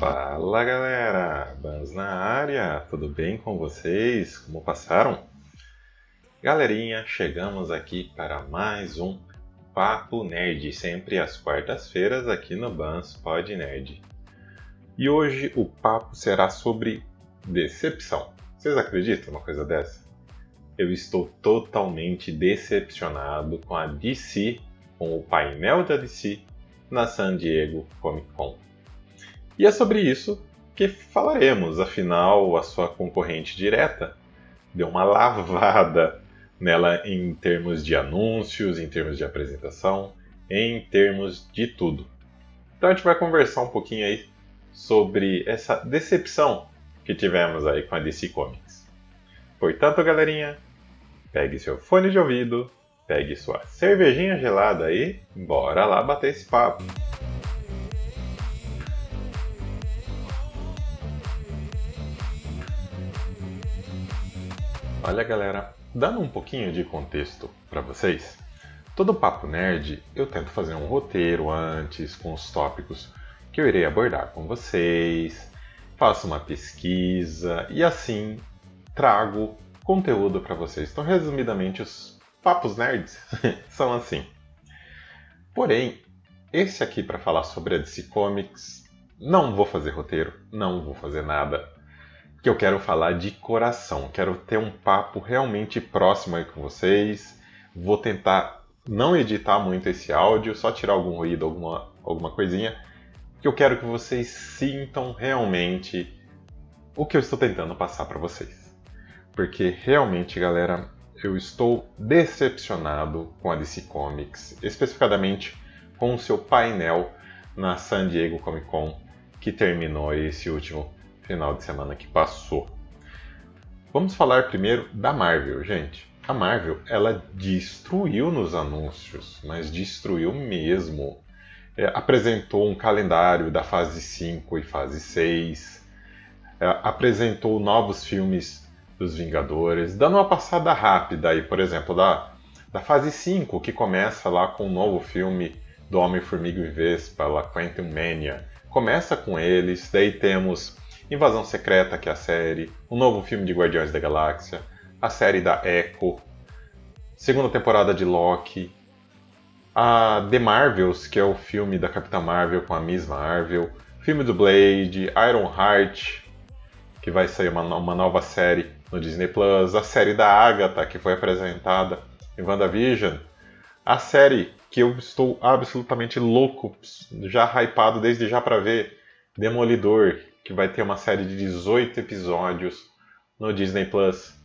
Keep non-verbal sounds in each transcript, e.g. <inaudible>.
Fala galera, Bans na área, tudo bem com vocês? Como passaram? Galerinha, chegamos aqui para mais um Papo Nerd, sempre às quartas-feiras aqui no Bans Pod Nerd. E hoje o papo será sobre decepção. Vocês acreditam numa coisa dessa? Eu estou totalmente decepcionado com a DC, com o painel da DC na San Diego Comic Con. E é sobre isso que falaremos, afinal, a sua concorrente direta deu uma lavada nela em termos de anúncios, em termos de apresentação, em termos de tudo. Então a gente vai conversar um pouquinho aí sobre essa decepção que tivemos aí com a DC Comics. Portanto, galerinha, pegue seu fone de ouvido, pegue sua cervejinha gelada aí, bora lá bater esse papo. Olha, galera, dando um pouquinho de contexto para vocês, todo papo nerd eu tento fazer um roteiro antes com os tópicos que eu irei abordar com vocês, faço uma pesquisa e assim trago conteúdo para vocês. Então, resumidamente, os papos nerds <laughs> são assim. Porém, esse aqui para falar sobre a DC Comics, não vou fazer roteiro, não vou fazer nada que eu quero falar de coração. Quero ter um papo realmente próximo aí com vocês. Vou tentar não editar muito esse áudio, só tirar algum ruído, alguma, alguma coisinha, que eu quero que vocês sintam realmente o que eu estou tentando passar para vocês. Porque realmente, galera, eu estou decepcionado com a DC Comics, especificadamente com o seu painel na San Diego Comic Con que terminou esse último final de semana que passou. Vamos falar primeiro da Marvel, gente. A Marvel, ela destruiu nos anúncios, mas destruiu mesmo. É, apresentou um calendário da fase 5 e fase 6, é, apresentou novos filmes dos Vingadores, dando uma passada rápida aí, por exemplo, da, da fase 5, que começa lá com o um novo filme do Homem-Formiga e Vespa, lá Quantum Mania. Começa com eles, daí temos Invasão Secreta, que é a série, um novo filme de Guardiões da Galáxia, a série da Echo, segunda temporada de Loki, a The Marvels, que é o filme da Capitã Marvel com a Miss Marvel, filme do Blade, Iron Heart, que vai sair uma, uma nova série no Disney Plus, a série da Agatha, que foi apresentada em WandaVision, a série que eu estou absolutamente louco, já hypado desde já para ver, Demolidor, que vai ter uma série de 18 episódios no Disney Plus.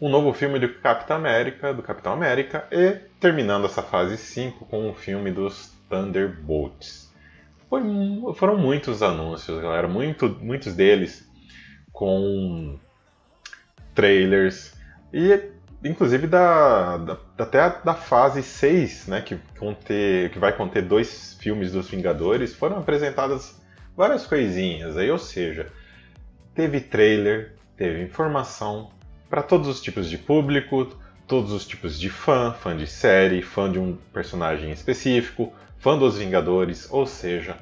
Um novo filme do Capitão América, do Capitão América, e terminando essa fase 5 com um filme dos Thunderbolts. Foi, foram muitos anúncios, galera, muito, muitos deles com trailers e inclusive da, da, até da fase 6, né, que, conter, que vai conter dois filmes dos Vingadores, foram apresentadas várias coisinhas aí, ou seja, teve trailer, teve informação para todos os tipos de público, todos os tipos de fã, fã de série, fã de um personagem específico, fã dos Vingadores, ou seja,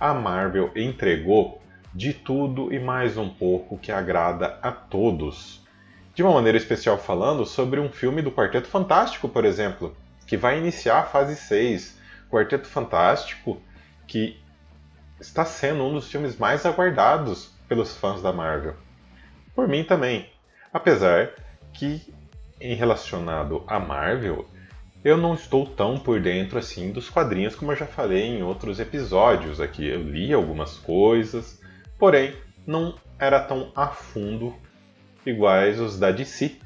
a Marvel entregou de tudo e mais um pouco que agrada a todos. De uma maneira especial falando sobre um filme do Quarteto Fantástico, por exemplo, que vai iniciar a fase 6. Quarteto Fantástico, que está sendo um dos filmes mais aguardados pelos fãs da Marvel. Por mim também. Apesar que, em relacionado à Marvel, eu não estou tão por dentro assim dos quadrinhos como eu já falei em outros episódios aqui. Eu li algumas coisas, porém não era tão a fundo iguais os da DC.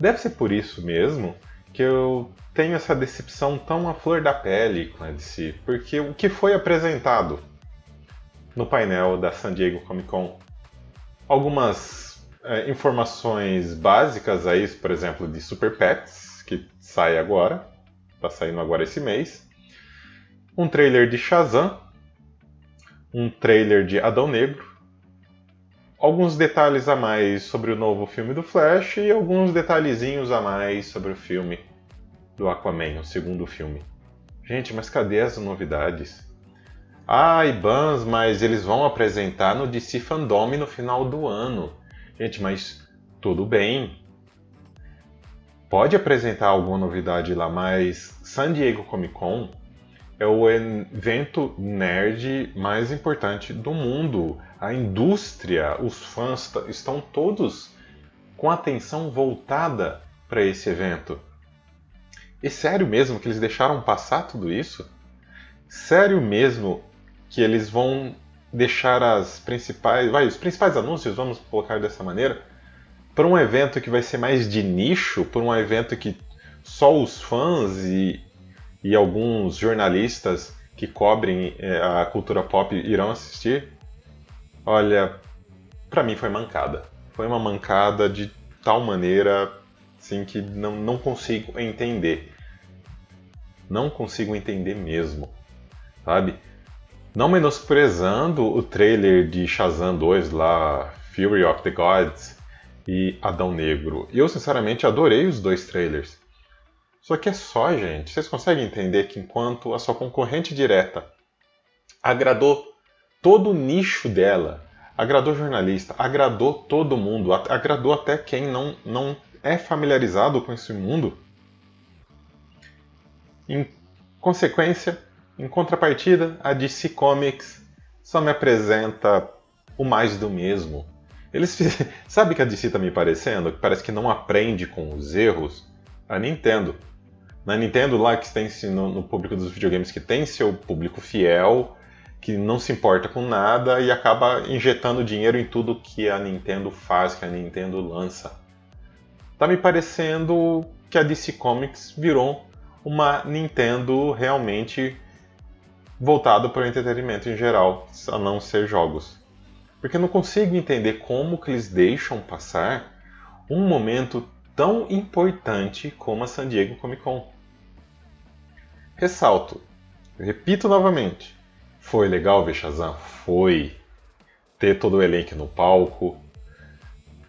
Deve ser por isso mesmo que eu tenho essa decepção tão à flor da pele com a DC, porque o que foi apresentado no painel da San Diego Comic Con. Algumas é, informações básicas aí, por exemplo, de Super Pets, que sai agora, está saindo agora esse mês. Um trailer de Shazam, um trailer de Adão Negro, alguns detalhes a mais sobre o novo filme do Flash e alguns detalhezinhos a mais sobre o filme do Aquaman, o segundo filme. Gente, mas cadê as novidades? Ai, Bans, mas eles vão apresentar no DC Fandom no final do ano. Gente, mas tudo bem. Pode apresentar alguma novidade lá, mas San Diego Comic Con é o evento nerd mais importante do mundo. A indústria, os fãs estão todos com atenção voltada para esse evento. E sério mesmo que eles deixaram passar tudo isso? Sério mesmo que eles vão deixar as principais, vai, os principais anúncios, vamos colocar dessa maneira, para um evento que vai ser mais de nicho, para um evento que só os fãs e, e alguns jornalistas que cobrem é, a cultura pop irão assistir, olha, para mim foi mancada. Foi uma mancada de tal maneira assim, que não, não consigo entender. Não consigo entender mesmo, sabe? Não menosprezando o trailer de Shazam 2 lá, Fury of the Gods e Adão Negro. Eu sinceramente adorei os dois trailers. Só que é só, gente. Vocês conseguem entender que enquanto a sua concorrente direta agradou todo o nicho dela, agradou jornalista, agradou todo mundo, agradou até quem não, não é familiarizado com esse mundo. Em consequência, em contrapartida, a DC Comics só me apresenta o mais do mesmo. Eles <laughs> sabe que a DC tá me parecendo? Que parece que não aprende com os erros. A Nintendo. Na Nintendo lá que tem no, no público dos videogames que tem seu público fiel, que não se importa com nada e acaba injetando dinheiro em tudo que a Nintendo faz, que a Nintendo lança. Tá me parecendo que a DC Comics virou uma Nintendo realmente voltado para o entretenimento em geral, a não ser jogos. Porque não consigo entender como que eles deixam passar um momento tão importante como a San Diego Comic Con. Ressalto, repito novamente, foi legal ver Shazam? Foi. Ter todo o elenco no palco,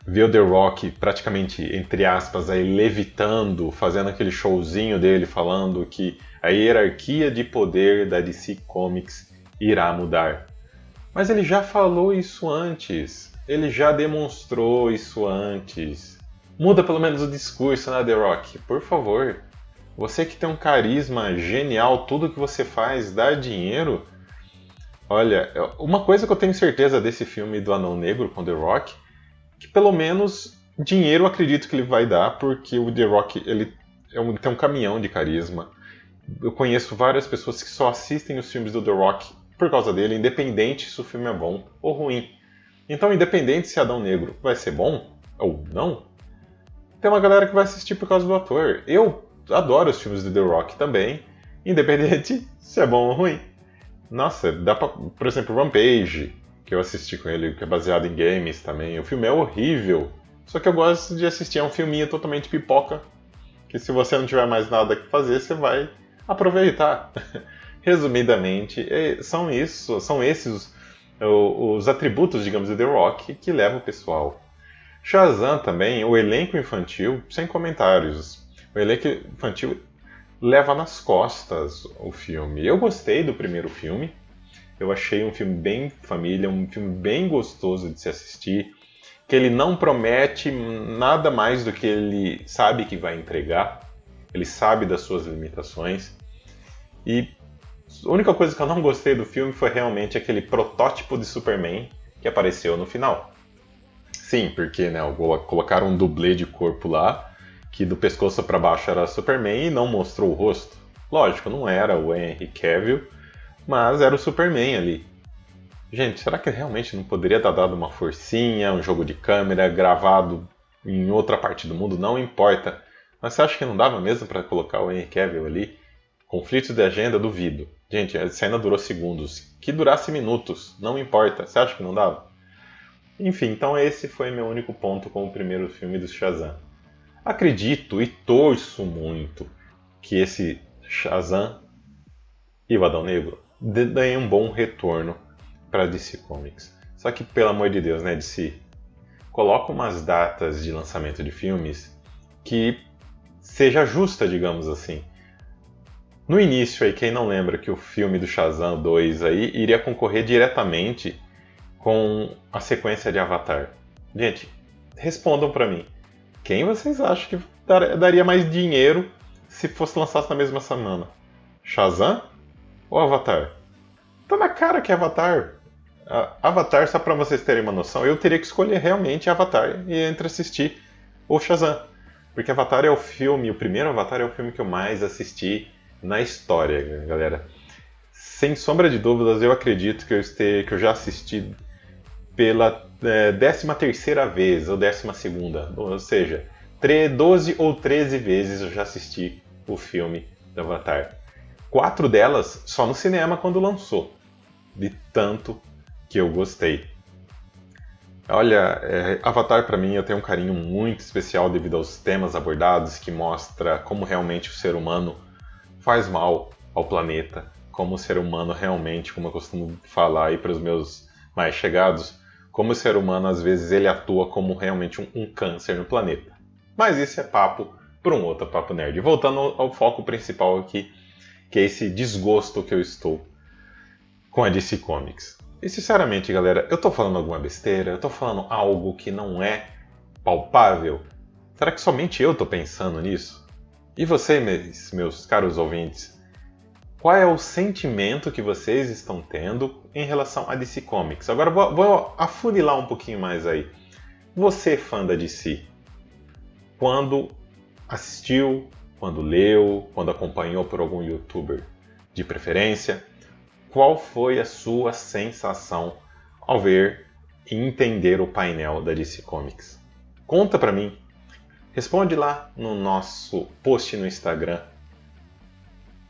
ver o The Rock praticamente, entre aspas, aí levitando, fazendo aquele showzinho dele falando que a hierarquia de poder da DC Comics irá mudar. Mas ele já falou isso antes. Ele já demonstrou isso antes. Muda pelo menos o discurso, né, The Rock? Por favor. Você que tem um carisma genial, tudo que você faz dá dinheiro. Olha, uma coisa que eu tenho certeza desse filme do Anão Negro com The Rock, que pelo menos dinheiro acredito que ele vai dar, porque o The Rock ele, é um, tem um caminhão de carisma eu conheço várias pessoas que só assistem os filmes do The Rock por causa dele, independente se o filme é bom ou ruim. Então, independente se Adão Negro vai ser bom ou não, tem uma galera que vai assistir por causa do ator. Eu adoro os filmes do The Rock também, independente <laughs> se é bom ou ruim. Nossa, dá pra, por exemplo, Rampage, que eu assisti com ele, que é baseado em games também. O filme é horrível, só que eu gosto de assistir a um filminho totalmente pipoca, que se você não tiver mais nada que fazer, você vai aproveitar. <laughs> Resumidamente, é, são isso, são esses os atributos, digamos, de The Rock que levam o pessoal. Shazam também, o elenco infantil, sem comentários. O elenco infantil leva nas costas o filme. Eu gostei do primeiro filme. Eu achei um filme bem família, um filme bem gostoso de se assistir, que ele não promete nada mais do que ele sabe que vai entregar. Ele sabe das suas limitações. E a única coisa que eu não gostei do filme foi realmente aquele protótipo de Superman que apareceu no final. Sim, porque né, colocaram um dublê de corpo lá, que do pescoço para baixo era Superman e não mostrou o rosto. Lógico, não era o Henry Cavill, mas era o Superman ali. Gente, será que realmente não poderia ter dado uma forcinha, um jogo de câmera gravado em outra parte do mundo? Não importa. Mas você acha que não dava mesmo para colocar o Henry Cavill ali? Conflitos de agenda, duvido. Gente, a cena durou segundos. Que durasse minutos, não importa. Você acha que não dava? Enfim, então esse foi meu único ponto com o primeiro filme do Shazam. Acredito e torço muito que esse Shazam e o Adão Negro deem um bom retorno para DC Comics. Só que, pelo amor de Deus, né, DC? Coloca umas datas de lançamento de filmes que seja justa, digamos assim. No início aí, quem não lembra que o filme do Shazam 2 aí iria concorrer diretamente com a sequência de Avatar? Gente, respondam para mim. Quem vocês acham que daria mais dinheiro se fosse lançado na mesma semana? Shazam ou Avatar? Tá na cara que é Avatar. Avatar, só para vocês terem uma noção, eu teria que escolher realmente Avatar e entre assistir o Shazam. Porque Avatar é o filme, o primeiro Avatar é o filme que eu mais assisti na história, galera. Sem sombra de dúvidas, eu acredito que eu, este, que eu já assisti pela é, 13 terceira vez, ou 12 segunda, ou seja, 12 ou 13 vezes eu já assisti o filme do Avatar. Quatro delas só no cinema quando lançou, de tanto que eu gostei. Olha, é, Avatar para mim eu tenho um carinho muito especial devido aos temas abordados que mostra como realmente o ser humano faz mal ao planeta, como o ser humano realmente, como eu costumo falar aí para os meus mais chegados, como o ser humano às vezes ele atua como realmente um, um câncer no planeta. Mas isso é papo para um outro papo nerd. Voltando ao, ao foco principal aqui, que é esse desgosto que eu estou com a DC Comics. E sinceramente, galera, eu tô falando alguma besteira? Eu tô falando algo que não é palpável? Será que somente eu tô pensando nisso? E você, meus, meus caros ouvintes, qual é o sentimento que vocês estão tendo em relação a DC Comics? Agora vou, vou afunilar um pouquinho mais aí. Você, fã da DC, quando assistiu, quando leu, quando acompanhou por algum youtuber de preferência, qual foi a sua sensação ao ver e entender o painel da DC Comics? Conta pra mim. Responde lá no nosso post no Instagram.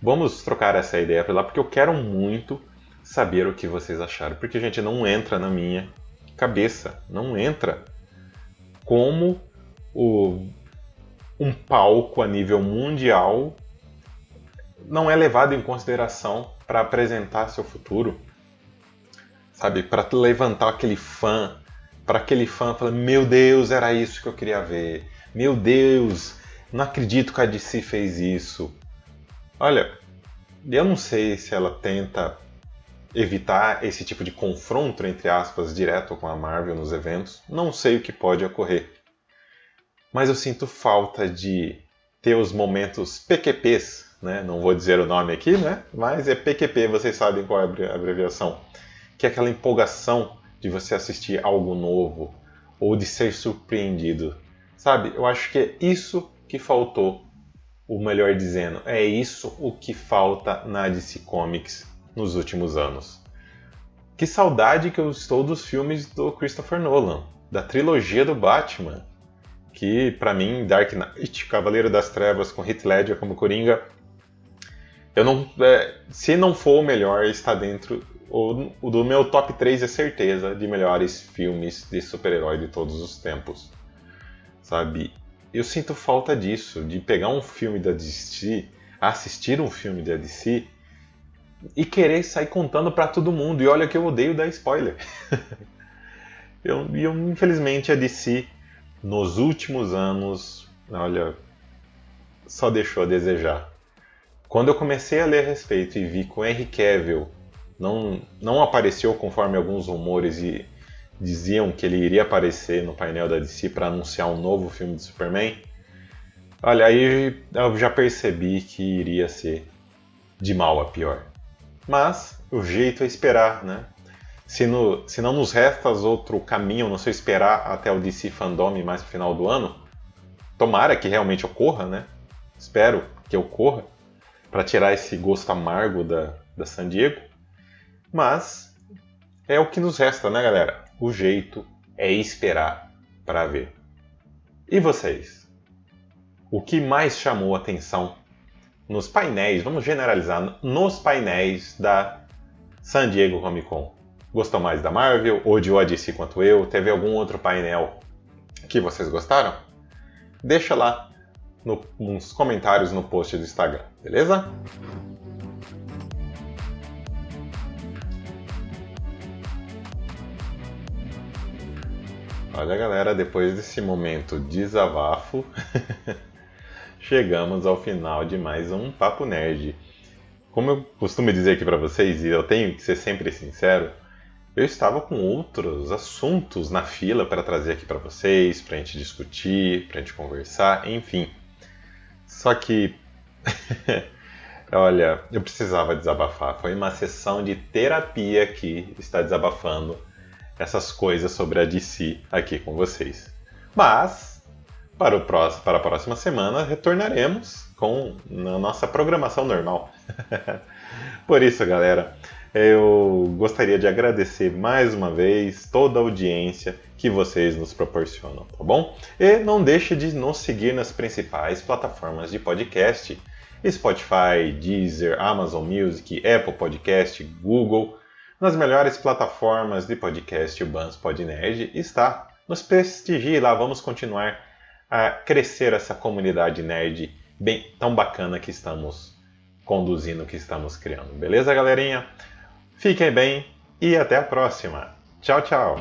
Vamos trocar essa ideia por lá porque eu quero muito saber o que vocês acharam, porque gente não entra na minha cabeça, não entra como o, um palco a nível mundial não é levado em consideração para apresentar seu futuro, sabe? Para levantar aquele fã, para aquele fã falar: Meu Deus, era isso que eu queria ver. Meu Deus, não acredito que a DC fez isso. Olha, eu não sei se ela tenta evitar esse tipo de confronto, entre aspas, direto com a Marvel nos eventos. Não sei o que pode ocorrer. Mas eu sinto falta de ter os momentos PQPs né? Não vou dizer o nome aqui, né? Mas é PQP, vocês sabem qual é a abreviação. Que é aquela empolgação de você assistir algo novo ou de ser surpreendido. Sabe? Eu acho que é isso que faltou, o melhor dizendo, é isso o que falta na DC Comics nos últimos anos. Que saudade que eu estou dos filmes do Christopher Nolan, da trilogia do Batman, que para mim Dark Knight, Cavaleiro das Trevas com Heath Ledger como Coringa eu não, é, se não for o melhor, está dentro. O, o, do meu top 3 é certeza de melhores filmes de super-herói de todos os tempos. Sabe? Eu sinto falta disso, de pegar um filme da DC, assistir um filme da DC e querer sair contando para todo mundo. E olha que eu odeio dar spoiler. <laughs> eu, eu, infelizmente, a DC, nos últimos anos, olha, só deixou a desejar. Quando eu comecei a ler a respeito e vi que o Henry Cavill não, não apareceu conforme alguns rumores e diziam que ele iria aparecer no painel da DC para anunciar um novo filme de Superman, olha, aí eu já percebi que iria ser de mal a pior. Mas o jeito é esperar, né? Se, no, se não nos resta outro caminho, não sei esperar até o DC Fandom mais no final do ano, tomara que realmente ocorra, né? Espero que ocorra para tirar esse gosto amargo da, da San Diego. Mas é o que nos resta, né, galera? O jeito é esperar para ver. E vocês? O que mais chamou atenção nos painéis, vamos generalizar, nos painéis da San Diego Comic Con? Gostou mais da Marvel, ou de Odyssey quanto eu? Teve algum outro painel que vocês gostaram? Deixa lá no, nos comentários no post do Instagram, beleza? Olha galera, depois desse momento desabafo, <laughs> chegamos ao final de mais um Papo Nerd. como eu costumo dizer aqui para vocês, e eu tenho que ser sempre sincero, eu estava com outros assuntos na fila para trazer aqui para vocês, para a gente discutir, para a gente conversar, enfim. Só que, <laughs> olha, eu precisava desabafar. Foi uma sessão de terapia aqui, está desabafando essas coisas sobre a DC aqui com vocês. Mas, para, o próximo, para a próxima semana, retornaremos com a nossa programação normal. <laughs> Por isso, galera, eu gostaria de agradecer mais uma vez toda a audiência que vocês nos proporcionam, tá bom? E não deixe de nos seguir nas principais plataformas de podcast: Spotify, Deezer, Amazon Music, Apple Podcast, Google. Nas melhores plataformas de podcast, o Bans Podnerd está. Nos prestigie lá, vamos continuar a crescer essa comunidade nerd bem tão bacana que estamos conduzindo, que estamos criando. Beleza, galerinha? Fiquem bem e até a próxima. Tchau, tchau.